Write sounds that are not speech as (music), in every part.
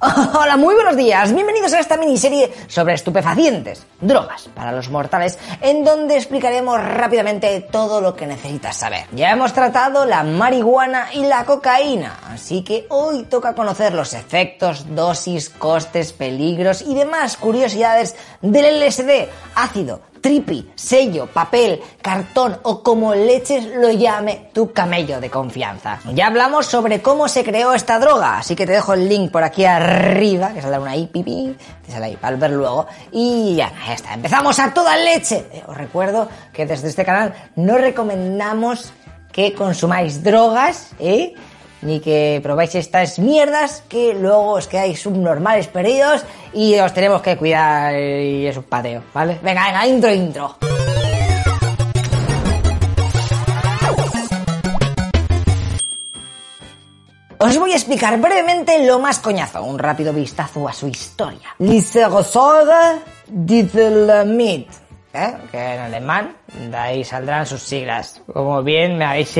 (laughs) Hola, muy buenos días. Bienvenidos a esta miniserie sobre estupefacientes, drogas para los mortales, en donde explicaremos rápidamente todo lo que necesitas saber. Ya hemos tratado la marihuana y la cocaína, así que hoy toca conocer los efectos, dosis, costes, peligros y demás curiosidades del LSD, ácido, tripi, sello, papel, cartón o como leches lo llame tu camello de confianza. Ya hablamos sobre cómo se creó esta droga, así que te dejo el link por aquí arriba, que saldrá una ahí, pipi, te sale ahí para ver luego. Y ya, ya está, empezamos a toda leche. Eh, os recuerdo que desde este canal no recomendamos que consumáis drogas, ¿eh? Ni que probáis estas mierdas que luego os quedáis subnormales perdidos y os tenemos que cuidar y es un pateo, ¿vale? Venga, venga, intro, intro. Os voy a explicar brevemente lo más coñazo, un rápido vistazo a su historia. Liserosora Mit, ¿eh? que en alemán de ahí saldrán sus siglas. Como bien me habéis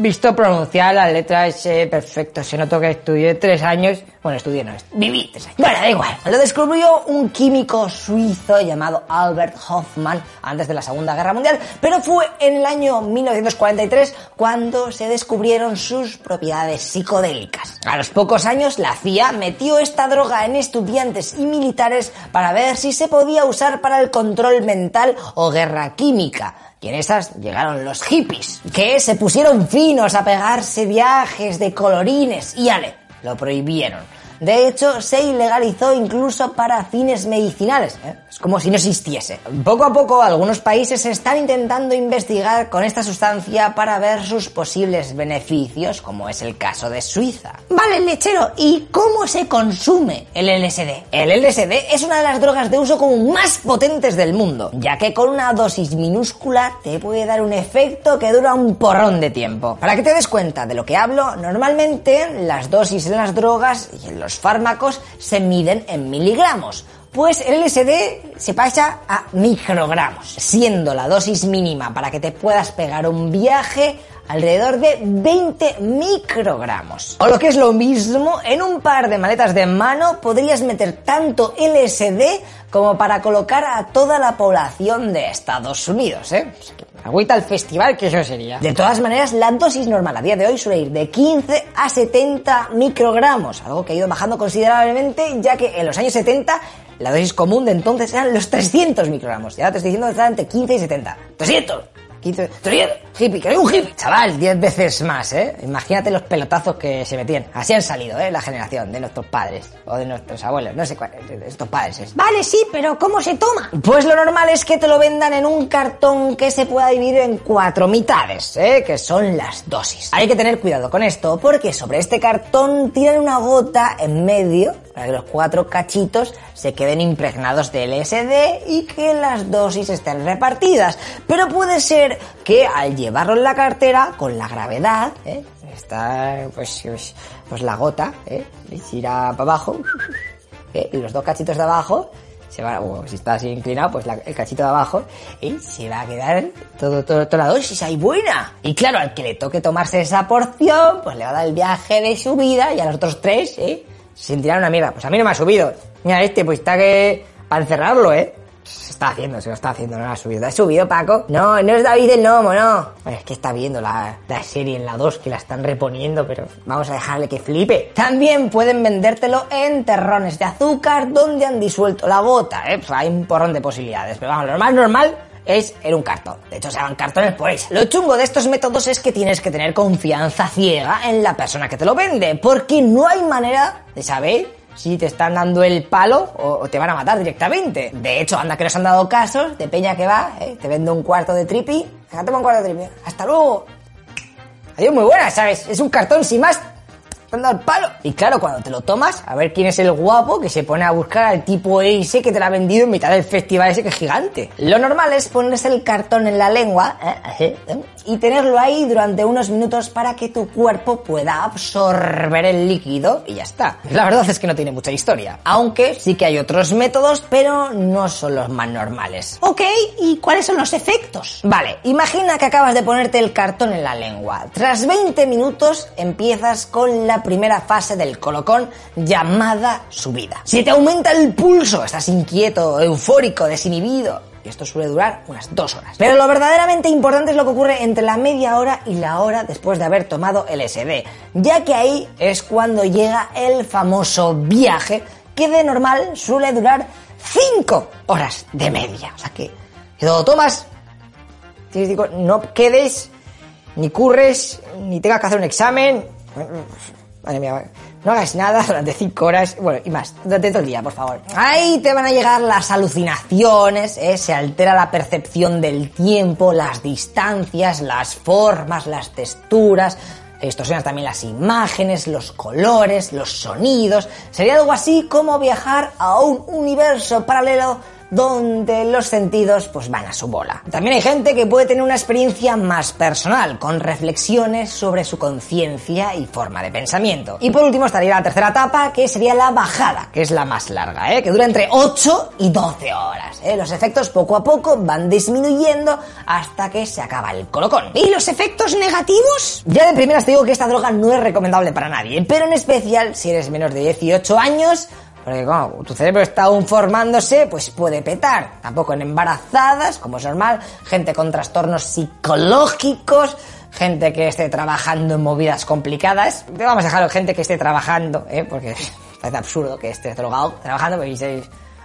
visto pronunciar la letra S perfecto. Se notó que estudié tres años. Bueno, estudié no, viví tres años. Bueno, da igual. Lo descubrió un químico suizo llamado Albert Hoffman antes de la Segunda Guerra Mundial, pero fue en el año 1943 cuando se descubrieron sus propiedades psicodélicas. A los pocos años, la CIA metió esta droga en estudiantes y militares para ver si se podía usar para el control mental o guerra química. Y en esas llegaron los hippies, que se pusieron finos a pegarse viajes de colorines y ale, lo prohibieron. De hecho, se ilegalizó incluso para fines medicinales. ¿eh? Es como si no existiese. Poco a poco, algunos países están intentando investigar con esta sustancia para ver sus posibles beneficios, como es el caso de Suiza. Vale, lechero, ¿y cómo se consume el LSD? El LSD es una de las drogas de uso común más potentes del mundo, ya que con una dosis minúscula te puede dar un efecto que dura un porrón de tiempo. Para que te des cuenta de lo que hablo, normalmente las dosis en las drogas los fármacos se miden en miligramos. Pues el LSD se pasa a microgramos, siendo la dosis mínima para que te puedas pegar un viaje alrededor de 20 microgramos. O lo que es lo mismo, en un par de maletas de mano podrías meter tanto LSD como para colocar a toda la población de Estados Unidos, ¿eh? Agüita al festival, que eso sería. De todas maneras, la dosis normal a día de hoy suele ir de 15 a 70 microgramos, algo que ha ido bajando considerablemente, ya que en los años 70 la dosis común de entonces eran los 300 microgramos. Ya te estoy diciendo que está entre 15 y 70. ¡300! 15, hippie, que hay un hippie. Chaval, 10 veces más, ¿eh? Imagínate los pelotazos que se metían. Así han salido, ¿eh? La generación de nuestros padres o de nuestros abuelos, no sé cuál, de estos padres. ¿eh? Vale, sí, pero ¿cómo se toma? Pues lo normal es que te lo vendan en un cartón que se pueda dividir en cuatro mitades, ¿eh? Que son las dosis. Hay que tener cuidado con esto porque sobre este cartón tiran una gota en medio para que los cuatro cachitos se queden impregnados de LSD y que las dosis estén repartidas. Pero puede ser que al llevarlo en la cartera, con la gravedad, ¿eh? está pues, pues, pues la gota, ¿eh? irá para abajo, ¿eh? y los dos cachitos de abajo se va, o si está así inclinado, pues el cachito de abajo, y se va a quedar todo, todo, toda la dosis ahí buena. Y claro, al que le toque tomarse esa porción, pues le va a dar el viaje de su vida y a los otros tres, ¿eh? Se sentirán una mierda. Pues a mí no me ha subido. Mira este, pues está que... Para encerrarlo, ¿eh? Se está haciendo, se lo está haciendo, no lo ha subido. ¿Ha subido, Paco? No, no es David el Nomo, no. es que está viendo la, la, serie en la 2 que la están reponiendo, pero vamos a dejarle que flipe. También pueden vendértelo en terrones de azúcar donde han disuelto la gota, ¿eh? Pues hay un porrón de posibilidades. Pero vamos, lo normal, normal es en un cartón. De hecho, se llaman cartones por eso. Lo chungo de estos métodos es que tienes que tener confianza ciega en la persona que te lo vende, porque no hay manera de saber si te están dando el palo o, te van a matar directamente. De hecho, anda que nos han dado casos de peña que va, ¿eh? te vende un cuarto de tripi, un cuarto de tripi, hasta luego. Adiós, muy buena, ¿sabes? Es un cartón sin más, dando el palo. Y claro, cuando te lo tomas, a ver quién es el guapo que se pone a buscar al tipo ese que te lo ha vendido en mitad del festival ese que es gigante. Lo normal es ponerse el cartón en la lengua ¿eh? Y tenerlo ahí durante unos minutos para que tu cuerpo pueda absorber el líquido y ya está. La verdad es que no tiene mucha historia. Aunque sí que hay otros métodos, pero no son los más normales. Ok, ¿y cuáles son los efectos? Vale, imagina que acabas de ponerte el cartón en la lengua. Tras 20 minutos empiezas con la la primera fase del colocón llamada subida. Si te aumenta el pulso, estás inquieto, eufórico, desinhibido, esto suele durar unas dos horas. Pero lo verdaderamente importante es lo que ocurre entre la media hora y la hora después de haber tomado LSD, ya que ahí es cuando llega el famoso viaje que de normal suele durar 5 horas de media. O sea que, que lo tomas, digo, no quedes, ni curres, ni tengas que hacer un examen. Madre mía, no hagas nada durante 5 horas, bueno, y más, durante todo el día, por favor. Ahí te van a llegar las alucinaciones, ¿eh? se altera la percepción del tiempo, las distancias, las formas, las texturas, distorsionas también las imágenes, los colores, los sonidos. Sería algo así como viajar a un universo paralelo donde los sentidos pues van a su bola. También hay gente que puede tener una experiencia más personal, con reflexiones sobre su conciencia y forma de pensamiento. Y por último estaría la tercera etapa, que sería la bajada, que es la más larga, ¿eh? que dura entre 8 y 12 horas. ¿eh? Los efectos poco a poco van disminuyendo hasta que se acaba el colocón. ¿Y los efectos negativos? Ya de primeras te digo que esta droga no es recomendable para nadie, pero en especial si eres menor de 18 años porque como tu cerebro está aún formándose, pues puede petar. Tampoco en embarazadas, como es normal, gente con trastornos psicológicos, gente que esté trabajando en movidas complicadas. Vamos a dejarlo gente que esté trabajando, ¿eh? porque (laughs) parece absurdo que estés drogado trabajando, porque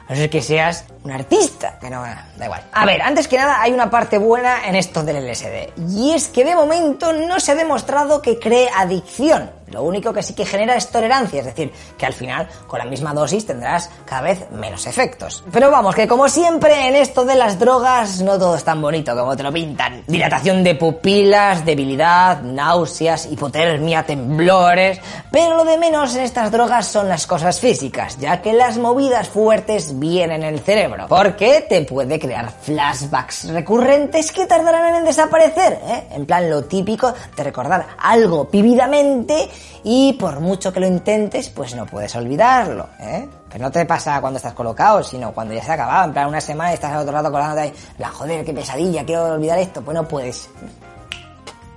a no ser que seas un artista, que no, da igual. A ver, antes que nada hay una parte buena en esto del LSD, y es que de momento no se ha demostrado que cree adicción. Lo único que sí que genera es tolerancia, es decir, que al final con la misma dosis tendrás cada vez menos efectos. Pero vamos, que como siempre en esto de las drogas no todo es tan bonito como te lo pintan. Dilatación de pupilas, debilidad, náuseas, hipotermia, temblores, pero lo de menos en estas drogas son las cosas físicas, ya que las movidas fuertes vienen en el cerebro, porque te puede crear flashbacks recurrentes que tardarán en desaparecer, ¿eh? En plan lo típico de recordar algo vividamente y por mucho que lo intentes, pues no puedes olvidarlo, ¿eh? Que no te pasa cuando estás colocado, sino cuando ya se ha acabado, en plan una semana y estás otro lado colgándote ahí, la joder, qué pesadilla, quiero olvidar esto, pues no puedes.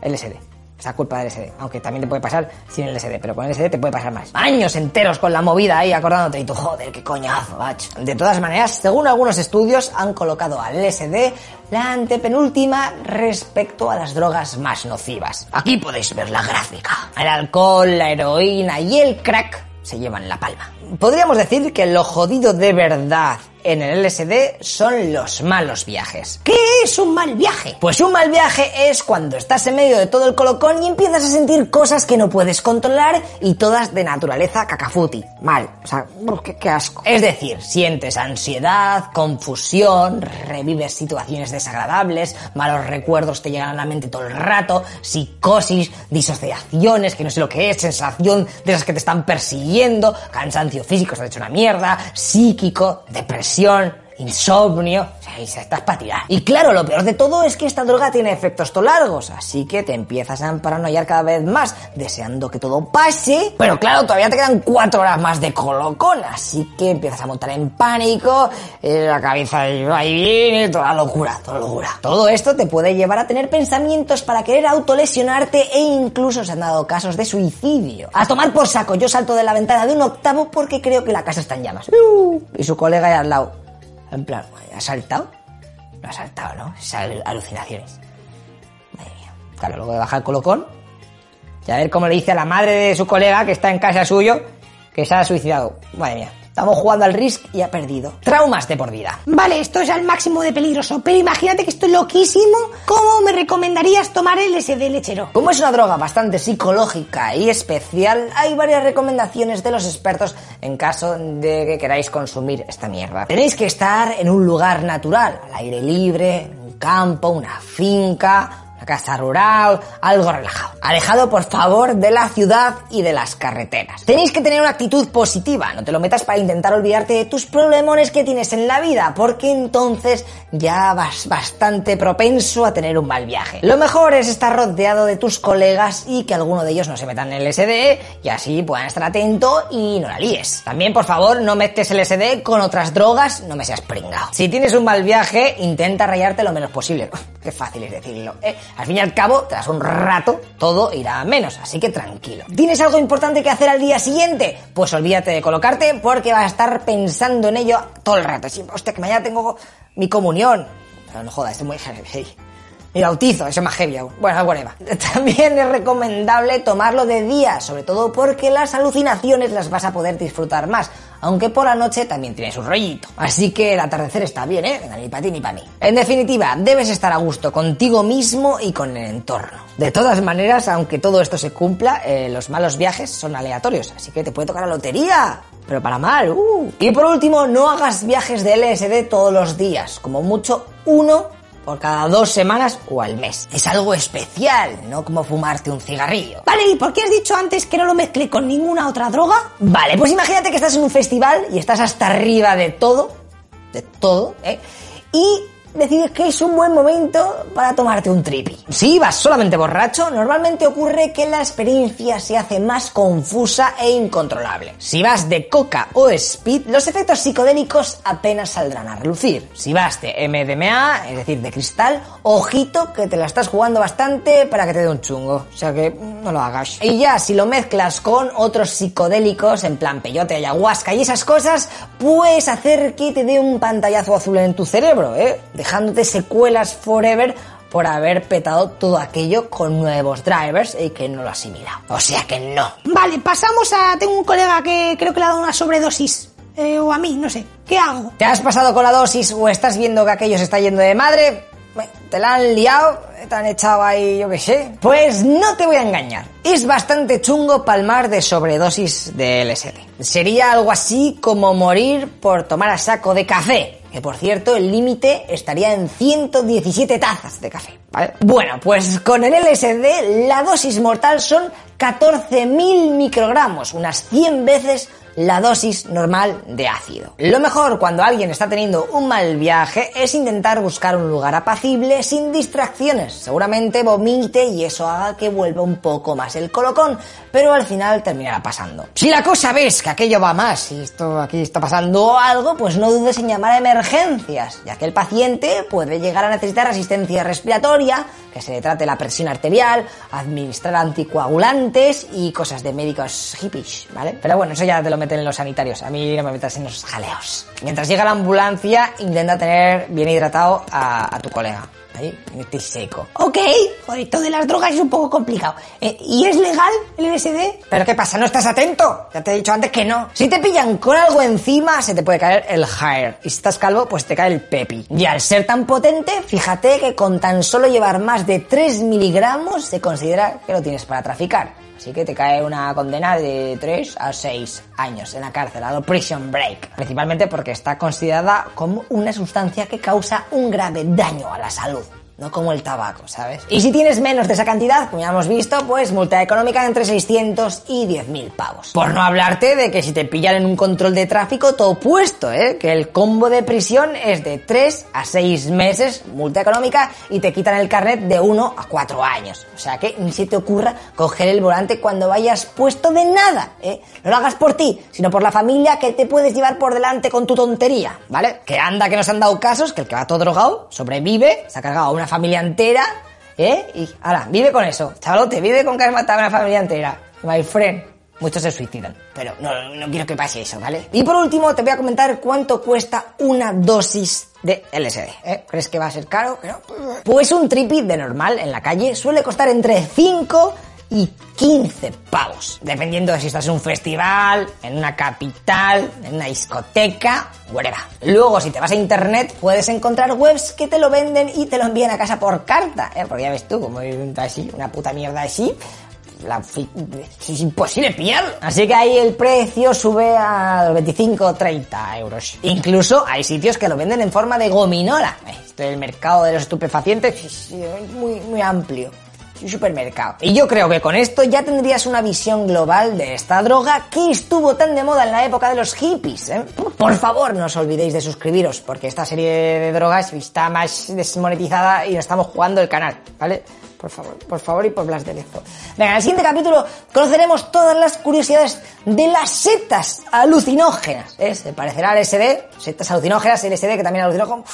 LSD. Esa culpa del LSD. Aunque también te puede pasar sin el LSD, pero con el LSD te puede pasar más. Años enteros con la movida ahí acordándote y tú, joder, qué coñazo, macho. De todas maneras, según algunos estudios, han colocado al LSD la antepenúltima respecto a las drogas más nocivas. Aquí podéis ver la gráfica. El alcohol, la heroína y el crack se llevan la palma. Podríamos decir que lo jodido de verdad en el LSD son los malos viajes. ¿Qué es un mal viaje? Pues un mal viaje es cuando estás en medio de todo el colocón y empiezas a sentir cosas que no puedes controlar y todas de naturaleza cacafuti. Mal. O sea, qué, qué asco. Es decir, sientes ansiedad, confusión, revives situaciones desagradables, malos recuerdos te llegan a la mente todo el rato, psicosis, disociaciones, que no sé lo que es, sensación de esas que te están persiguiendo, cansancio físico, se ha hecho una mierda, psíquico, depresión insomnio, o sea, estás para tirar. Y claro, lo peor de todo es que esta droga tiene efectos to largos, así que te empiezas a paranoiar cada vez más, deseando que todo pase. Pero claro, todavía te quedan cuatro horas más de colocón, así que empiezas a montar en pánico, eh, la cabeza ahí viene, toda locura, toda locura. Todo esto te puede llevar a tener pensamientos para querer autolesionarte e incluso se han dado casos de suicidio. A tomar por saco, yo salto de la ventana de un octavo porque creo que la casa está en llamas. Y su colega ahí al lado. En plan, ¿ha saltado? No ha saltado, ¿no? Esas alucinaciones. Madre mía. Claro, luego de bajar colocón. Y a ver cómo le dice a la madre de su colega que está en casa suyo que se ha suicidado. Madre mía. Estamos jugando al Risk y ha perdido. Traumas de por vida. Vale, esto es al máximo de peligroso, pero imagínate que esto es loquísimo. ¿Cómo me recomendarías tomar el SD lechero? Como es una droga bastante psicológica y especial, hay varias recomendaciones de los expertos en caso de que queráis consumir esta mierda. Tenéis que estar en un lugar natural, al aire libre, un campo, una finca, casa rural, algo relajado. Alejado, por favor, de la ciudad y de las carreteras. Tenéis que tener una actitud positiva, no te lo metas para intentar olvidarte de tus problemones que tienes en la vida, porque entonces ya vas bastante propenso a tener un mal viaje. Lo mejor es estar rodeado de tus colegas y que alguno de ellos no se metan en el SD y así puedan estar atento y no la líes. También, por favor, no metes el SD con otras drogas, no me seas pringao. Si tienes un mal viaje, intenta rayarte lo menos posible. (laughs) Qué fácil es decirlo. ¿eh? Al fin y al cabo, tras un rato, todo irá a menos, así que tranquilo. ¿Tienes algo importante que hacer al día siguiente? Pues olvídate de colocarte porque vas a estar pensando en ello todo el rato. Sí, hostia, que mañana tengo mi comunión. Pero no jodas, estoy muy. Mi bautizo, eso es más heavy aún. Bueno, whatever. También es recomendable tomarlo de día, sobre todo porque las alucinaciones las vas a poder disfrutar más. Aunque por la noche también tiene su rollito. Así que el atardecer está bien, ¿eh? Ni para ti ni para mí. En definitiva, debes estar a gusto contigo mismo y con el entorno. De todas maneras, aunque todo esto se cumpla, eh, los malos viajes son aleatorios. Así que te puede tocar la lotería pero para mal. Uh. Y por último, no hagas viajes de LSD todos los días, como mucho uno por cada dos semanas o al mes. Es algo especial, no como fumarte un cigarrillo. Vale, ¿y por qué has dicho antes que no lo mezclé con ninguna otra droga? Vale, pues imagínate que estás en un festival y estás hasta arriba de todo, de todo, ¿eh? Y decides que es un buen momento para tomarte un tripi. Si vas solamente borracho, normalmente ocurre que la experiencia se hace más confusa e incontrolable. Si vas de coca o speed, los efectos psicodélicos apenas saldrán a relucir. Si vas de MDMA, es decir, de cristal, ojito que te la estás jugando bastante para que te dé un chungo. O sea que no lo hagas. Y ya, si lo mezclas con otros psicodélicos, en plan peyote, ayahuasca y esas cosas, puedes hacer que te dé un pantallazo azul en tu cerebro, ¿eh? Dejándote secuelas forever por haber petado todo aquello con nuevos drivers y que no lo asimila. O sea que no. Vale, pasamos a... Tengo un colega que creo que le ha dado una sobredosis. Eh, o a mí, no sé. ¿Qué hago? ¿Te has pasado con la dosis o estás viendo que aquello se está yendo de madre? ¿Te la han liado? ¿Te han echado ahí, yo qué sé? Pues no te voy a engañar. Es bastante chungo palmar de sobredosis de LSD. Sería algo así como morir por tomar a saco de café que por cierto el límite estaría en 117 tazas de café. Bueno, pues con el LSD la dosis mortal son 14.000 microgramos, unas 100 veces la dosis normal de ácido. Lo mejor cuando alguien está teniendo un mal viaje es intentar buscar un lugar apacible sin distracciones. Seguramente vomite y eso haga que vuelva un poco más el colocón, pero al final terminará pasando. Si la cosa ves que aquello va más y esto aquí está pasando algo, pues no dudes en llamar a emergencias, ya que el paciente puede llegar a necesitar asistencia respiratoria, que se le trate la presión arterial, administrar anticoagulantes y cosas de médicos hippies, ¿vale? Pero bueno, eso ya te lo meten los sanitarios. A mí no me metas en los jaleos. Mientras llega la ambulancia, intenta tener bien hidratado a tu colega. Ahí, este seco. Ok, joder, esto de las drogas es un poco complicado. Eh, ¿Y es legal el LSD? ¿Pero qué pasa? ¿No estás atento? Ya te he dicho antes que no. Si te pillan con algo encima, se te puede caer el hair. Y si estás calvo, pues te cae el pepi. Y al ser tan potente, fíjate que con tan solo llevar más de 3 miligramos, se considera que lo tienes para traficar. Así que te cae una condena de 3 a 6 años en la cárcel, a prison break. Principalmente porque está considerada como una sustancia que causa un grave daño a la salud no como el tabaco, ¿sabes? Y si tienes menos de esa cantidad, como ya hemos visto, pues multa económica entre 600 y 10.000 pavos. Por no hablarte de que si te pillan en un control de tráfico, todo puesto, ¿eh? Que el combo de prisión es de 3 a 6 meses, multa económica, y te quitan el carnet de 1 a 4 años. O sea que ni se te ocurra coger el volante cuando vayas puesto de nada, ¿eh? No lo hagas por ti, sino por la familia que te puedes llevar por delante con tu tontería, ¿vale? Que anda que nos han dado casos, que el que va todo drogado sobrevive, se ha cargado a una familia entera, ¿eh? Y ahora, vive con eso. Chavalote, vive con que has matado a una familia entera. My friend. Muchos se suicidan, pero no, no quiero que pase eso, ¿vale? Y por último, te voy a comentar cuánto cuesta una dosis de LSD. ¿eh? ¿Crees que va a ser caro? Pues un tripi de normal en la calle suele costar entre 5 y 15 pavos, dependiendo de si estás en un festival, en una capital, en una discoteca, whatever. Luego, si te vas a internet, puedes encontrar webs que te lo venden y te lo envían a casa por carta, ¿eh? porque ya ves tú, como una puta mierda así, la, es imposible pillarlo. Así que ahí el precio sube a los 25 o 30 euros. Incluso hay sitios que lo venden en forma de gominola. Esto el mercado de los estupefacientes es muy, muy amplio un supermercado. Y yo creo que con esto ya tendrías una visión global de esta droga que estuvo tan de moda en la época de los hippies. ¿eh? Por favor, no os olvidéis de suscribiros, porque esta serie de drogas está más desmonetizada y estamos jugando el canal, ¿vale? Por favor, por favor y por Blas de. Venga, en el siguiente capítulo conoceremos todas las curiosidades de las setas alucinógenas. ¿eh? Se parecerá al SD, setas alucinógenas, LSD que también alucinógeno.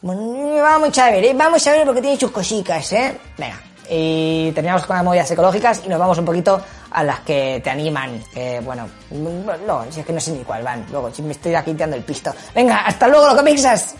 Bueno, vamos a ver, ¿eh? vamos a ver porque tiene sus cositas, ¿eh? Venga, y terminamos con las movidas ecológicas y nos vamos un poquito a las que te animan. Que, bueno, no, si es que no sé ni cuál van. Luego, si me estoy aquí el pisto. Venga, hasta luego, lo que.